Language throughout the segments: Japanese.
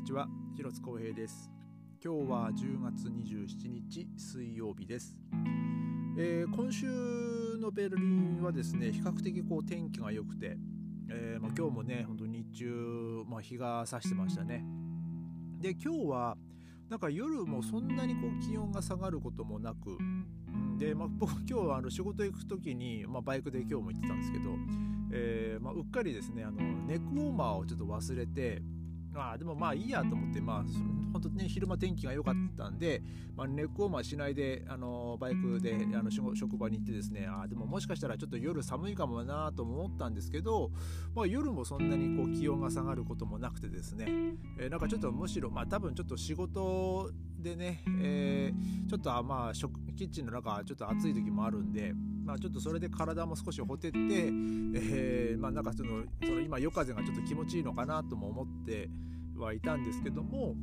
にちは広津光平です。今日は10月27日水曜日です、えー、今週のベルリンはですね比較的こう天気が良くて、えー、まあ、今日もね本当日中、まあ、日が差してましたね。で今日はなんか夜もそんなにこう気温が下がることもなくで、まあ、僕今日はあの仕事行く時に、まあ、バイクで今日も行ってたんですけど、えーまあ、うっかりですねあのネックウォーマーをちょっと忘れてあでもまあいいやと思って、まあ、本当ね、昼間天気が良かったんで、まあ、ネックウォーマーしないで、あのバイクであの職場に行ってですね、あでももしかしたらちょっと夜寒いかもなと思ったんですけど、まあ、夜もそんなにこう気温が下がることもなくてですね、えー、なんかちょっとむしろ、まあ多分ちょっと仕事でね、えー、ちょっとまあ食キッチンの中ちょっと暑い時もあるんで、まあ、ちょっとそれで体も少しほてって、えー、まあなんかそのその今夜風がちょっと気持ちいいのかなとも思ってはいたんですけども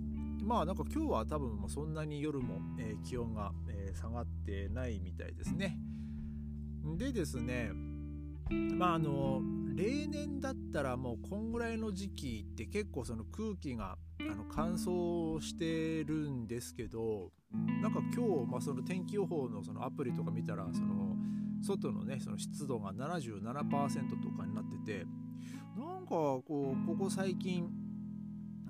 まあなんか今日は多分もうそんなに夜も、えー、気温が、えー、下がってないみたいですね。でですねまああの例年だったらもうこんぐらいの時期って結構その空気があの乾燥してるんですけどなんか今日、まあ、その天気予報のそのアプリとか見たらその外のねその湿度が77%とかになっててなんかこうここ最近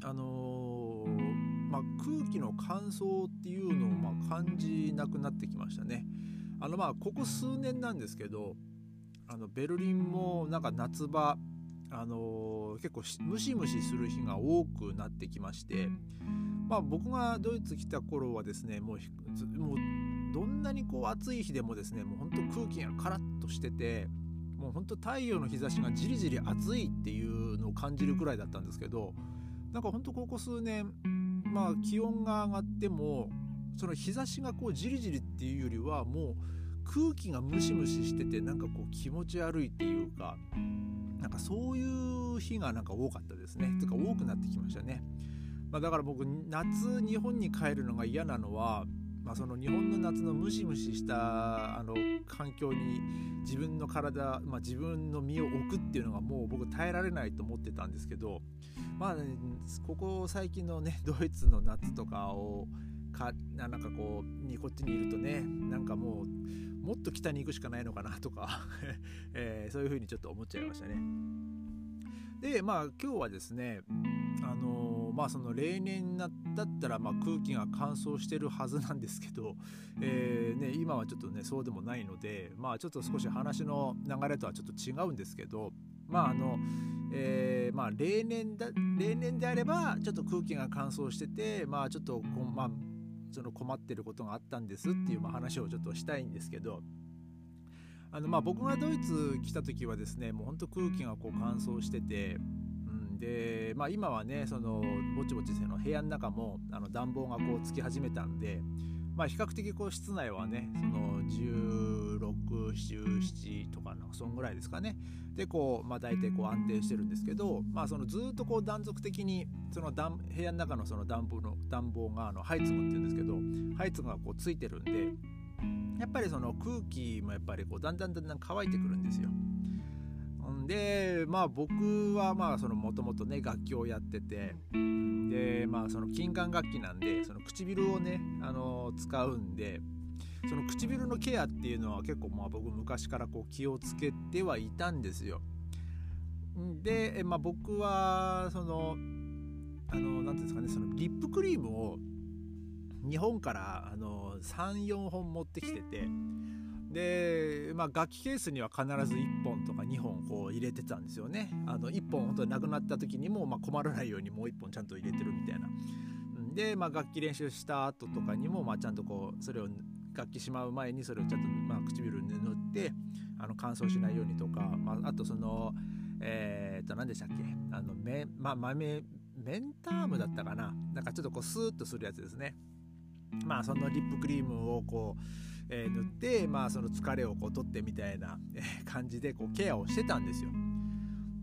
あのー、まあ、空気の乾燥っていうのをま感じなくなってきましたね。あのまあここ数年なんですけどあのベルリンもなんか夏場あのー、結構ムシムシする日が多くなってきまして、まあ、僕がドイツ来た頃はですねもうもうどんなにこう暑い日でもですねもう本当空気がカラッとしててもう本当太陽の日差しがじりじり暑いっていうのを感じるくらいだったんですけどなんかほんとここ数年まあ気温が上がってもその日差しがこうじりじりっていうよりはもう空気がムシムシしててなんかこう気持ち悪いっていうかなんかそういう日がなんか多かったですね。とか多くなってきましたね。まあ、だから僕夏日本に帰るのが嫌なのはまあ、その日本の夏のムシムシしたあの環境に自分の体、まあ、自分の身を置くっていうのがもう僕耐えられないと思ってたんですけどまあ、ね、ここ最近のね ドイツの夏とかをかなんかこうにこっちにいるとねなんかもうもっと北に行くしかないのかなとか えー、そういうふうにちょっと思っちゃいましたね。でまあ今日はですねあのまあその例年だったらま空気が乾燥してるはずなんですけど、えー、ね、今はちょっとねそうでもないのでまあちょっと少し話の流れとはちょっと違うんですけどまああの、えー、まあ例年だ例年であればちょっと空気が乾燥しててまあちょっとまあその困ってることがあったんですっていうま話をちょっとしたいんですけどあのまあ僕がドイツ来た時はですねもうほんと空気がこう乾燥しててで、まあ、今はねそのぼちぼちの部屋の中もあの暖房がこうつき始めたんで、まあ、比較的こう室内はねその1617とかのそんぐらいですかねでこう、まあ、大体こう安定してるんですけど、まあ、そのずっとこう断続的にその部屋の中のその暖房の暖房があのハイツムっていうんですけどハイツムがこうついてるんでやっぱりその空気もやっぱりこうだんだんだんだん乾いてくるんですよ。でまあ僕はまあそのもともとね楽器をやっててでまあその金管楽器なんでその唇をねあの使うんでその唇のケアっていうのは結構まあ僕昔からこう気をつけてはいたんですよ。で、まあ、僕はそのあの何ていうんですかねそのリップクリームを日本からあの34本持ってきててで、まあ、楽器ケースには必ず1本とか2本こう入れてたんですよね。あの1本本当になくなった時にも、まあ、困らないようにもう1本ちゃんと入れてるみたいな。で、まあ、楽器練習した後とかにも、まあ、ちゃんとこうそれを楽器しまう前にそれをちゃんと、まあ、唇に塗ってあの乾燥しないようにとか、まあ、あとそのえー、っと何でしたっけ？あのめ、まあ、豆メンタームだったかな。なんかちょっとこうスーッとするやつですね。まあそのリップクリームをこうえー、塗って、まあ、その疲れをこう取ってみたいな感じでこうケアをしてたんですよ。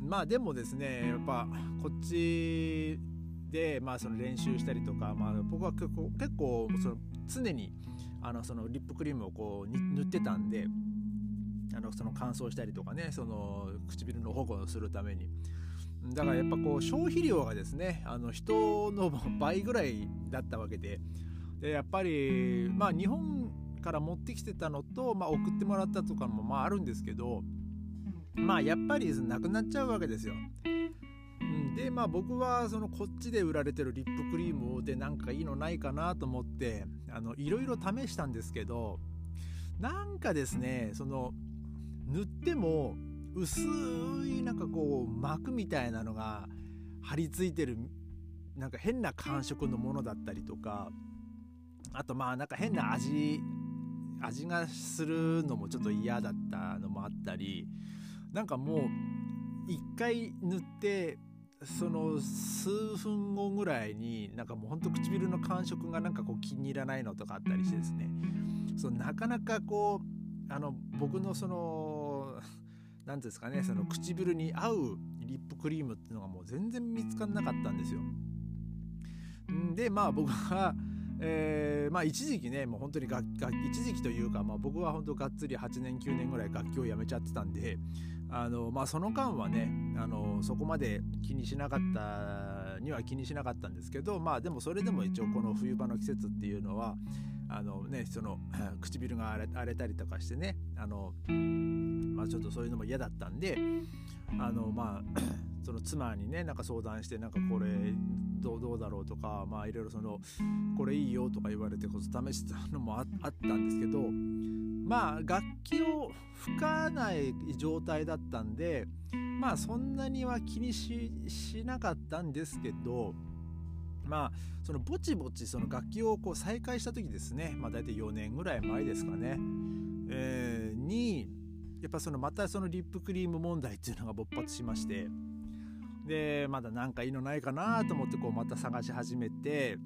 まあでもですねやっぱこっちで、まあ、その練習したりとか、まあ、僕は結構結構その常にあのそのリップクリームをこう塗ってたんであのその乾燥したりとかねその唇の保護をするために。だからやっぱこう消費量がですねあの人の倍ぐらいだったわけででやっぱりまあ日本から持ってきてたのと、まあ、送ってもらったとかもまああるんですけどまあやっぱりなくなっちゃうわけですよ。でまあ僕はそのこっちで売られてるリップクリームでなんかいいのないかなと思ってあのいろいろ試したんですけどなんかですねその塗っても薄いなんかこう膜みたいなのが張り付いてるなんか変な感触のものだったりとかあとまあなんか変な味味がするのもちょっと嫌だったのもあったりなんかもう一回塗ってその数分後ぐらいになんかもうほんと唇の感触がなんかこう気に入らないのとかあったりしてですねそのなかなかこうあの僕のその何ですかねその唇に合うリップクリームっていうのがもう全然見つからなかったんですよ。でまあ僕はえー、まあ一時期ねもう本当に楽一時期というか、まあ、僕は本当がっつり8年9年ぐらい楽器をやめちゃってたんであの、まあ、その間はねあのそこまで気にしなかったには気にしなかったんですけどまあでもそれでも一応この冬場の季節っていうのはあのねその 唇が荒れたりとかしてねあの、まあ、ちょっとそういうのも嫌だったんであのまあ その妻にねなんか相談してなんかこれどうどうだろうとかまあいろいろそのこれいいよとか言われてこそ試したのもあったんですけどまあ楽器を吹かない状態だったんでまあそんなには気にしなかったんですけどまあそのぼちぼちその楽器をこう再開した時ですねまあ大体4年ぐらい前ですかね、えー、にやっぱそのまたそのリップクリーム問題っていうのが勃発しまして。でまだ何かいいのないかなと思ってこうまた探し始めて。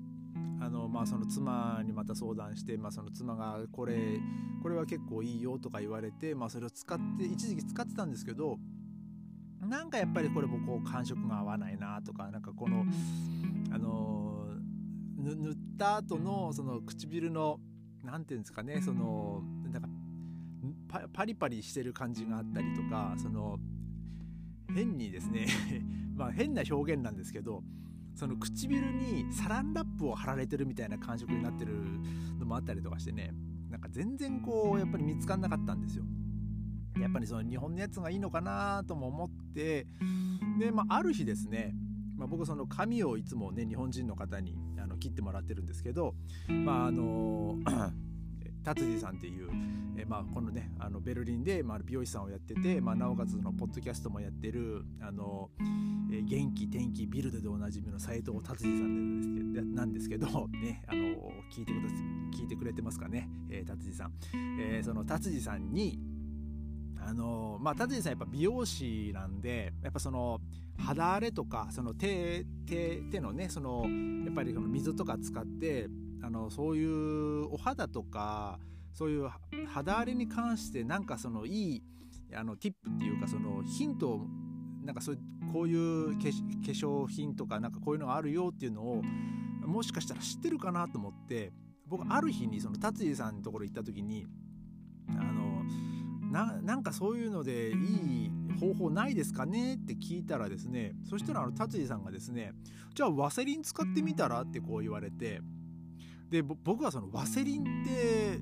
あのまあその妻にまた相談して、まあ、その妻がこれこれは結構いいよとか言われて、まあ、それを使って一時期使ってたんですけどなんかやっぱりこれもこう感触が合わないなとかなんかこのあの塗った後のその唇の何て言うんですかねそのパリパリしてる感じがあったりとかその変にですね まあ変な表現なんですけどその唇にサランラップを貼られてるみたいな感触になってるのもあったりとかしてねなんか全然こうやっぱり見つかんなかったんですよ。やっぱりその日本のやつがいいのかなとも思ってで、まあ、ある日ですね、まあ、僕その髪をいつもね日本人の方にあの切ってもらってるんですけどまああの達治さんっていう、えー、まあ、このねあのベルリンで、まあ、美容師さんをやってて、まあ、なおかつのポッドキャストもやってるあの、えー、元気天気ビルドでおなじみの斎藤達治さんなんですけど ねあの聞いてくだ聞いてくれてますかね、えー、達治さん、えー、その達治さんにあのまあ達治さんやっぱ美容師なんでやっぱその肌荒れとかその手手手のねそのやっぱりこの水とか使ってあのそういうお肌とかそういう肌荒れに関してなんかそのいいあのティップっていうかそのヒントをなんかそういうこういう化粧品とかなんかこういうのがあるよっていうのをもしかしたら知ってるかなと思って僕ある日にその達治さんのところ行った時にあのなんかそういうのでいい方法ないですかねって聞いたらですねそしたらあの達治さんがですねじゃあワセリン使ってみたらってこう言われてで僕はそのワセリンって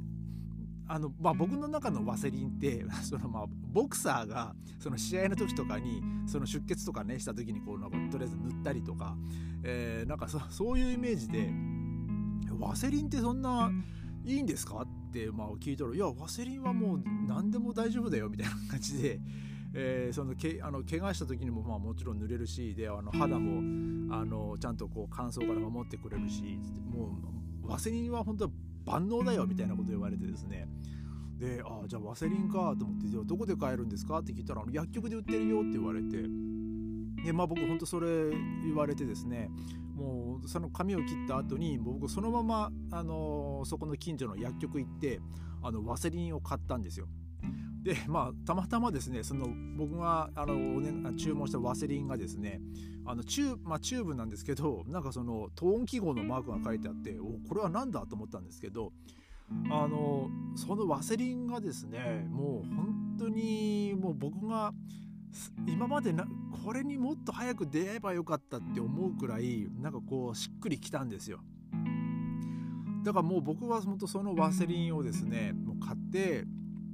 あの、まあ、僕の中のワセリンって そのまあボクサーがその試合の時とかにその出血とかねした時にこうなんかとりあえず塗ったりとか、えー、なんかそそういうイメージでワセリンってそんないいんですか？ってまあ聞いたらいやワセリンはもう何でも大丈夫だよみたいな感じで。えー、そのけあの怪我した時にもまあもちろん塗れるしであの肌もあのちゃんとこう乾燥から守ってくれるしもうワセリンは本当は万能だよみたいなこと言われてですね。でああじゃあワセリンかと思ってじゃあどこで買えるんですかって聞いたら薬局で売ってるよって言われて。でまあ僕本当それ言われてですね。もうその髪を切った後に僕そのままあのそこの近所の薬局行ってあのワセリンを買ったんですよ。でまあたまたまですねその僕があの、ね、注文したワセリンがですねあのチュ,、まあ、チューブなんですけどなんかそのトーン記号のマークが書いてあっておこれは何だと思ったんですけどあのそのワセリンがですねもう本当にもう僕が今までなこれにもっと早く出会えばよかったって思うくらいなんかこうしっくりきたんですよ。だからもう僕は本当そのワセリンをですねもう買って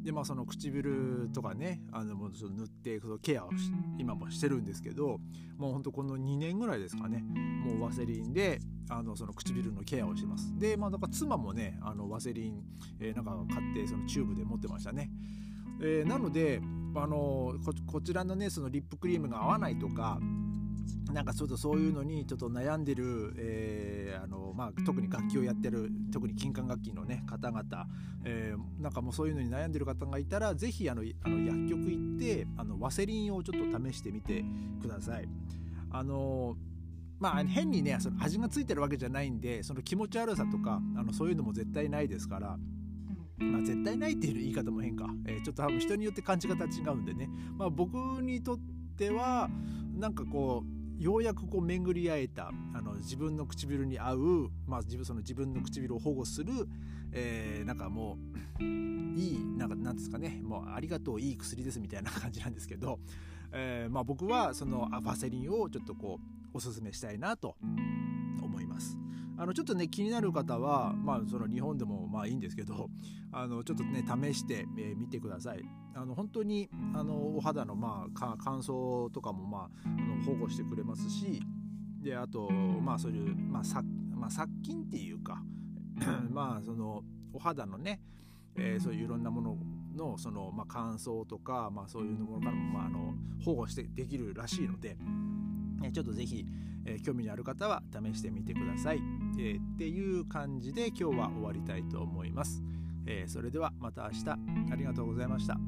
でまあその唇とかねあのもう塗ってそのケアを今もしてるんですけどもうほんとこの2年ぐらいですかね。もうワセリンであのその唇のケアをしてます。でまあだから妻もねあのワセリン、えー、なんか買ってそのチューブで持ってましたね、えー、なのであのこちらのねそのリップクリームが合わないとかなんかちょっとそういうのにちょっと悩んでる、えー、あのまあ、特に楽器をやってる特に金管楽器の、ね、方々、えー、なんかもうそういうのに悩んでる方がいたら是非あのあの薬局行ってあのワセリンをちょっと試してみてください。あのまあ変にねその味がついてるわけじゃないんでその気持ち悪さとかあのそういうのも絶対ないですから。まあ、絶対ないっていう言い方も変か、えー、ちょっと多分人によって感じ方違うんでね、まあ、僕にとってはなんかこうようやくこう巡り合えたあの自分の唇に合う、まあ、自分その自分の唇を保護する、えー、なんかもういいなんかなんですかねもうありがとういい薬ですみたいな感じなんですけど、えー、まあ、僕はそのアファセリンをちょっとこうおすすめしたいなと。あのちょっとね気になる方は、まあ、その日本でもまあいいんですけど あのちょっとね試してみ、えー、てください。あの本当にあのお肌のまあ乾燥とかもまああの保護してくれますしであとまあそういう、まあ、殺まあ、殺菌っていうか まあそのお肌のね、えー、そういういろんなもののその、まあ、乾燥とか、まあ、そういうものからも、まあ、あの保護してできるらしいので、ちょっとぜひ、えー、興味のある方は試してみてください、えー、っていう感じで今日は終わりたいと思います、えー、それではまた明日。ありがとうございました。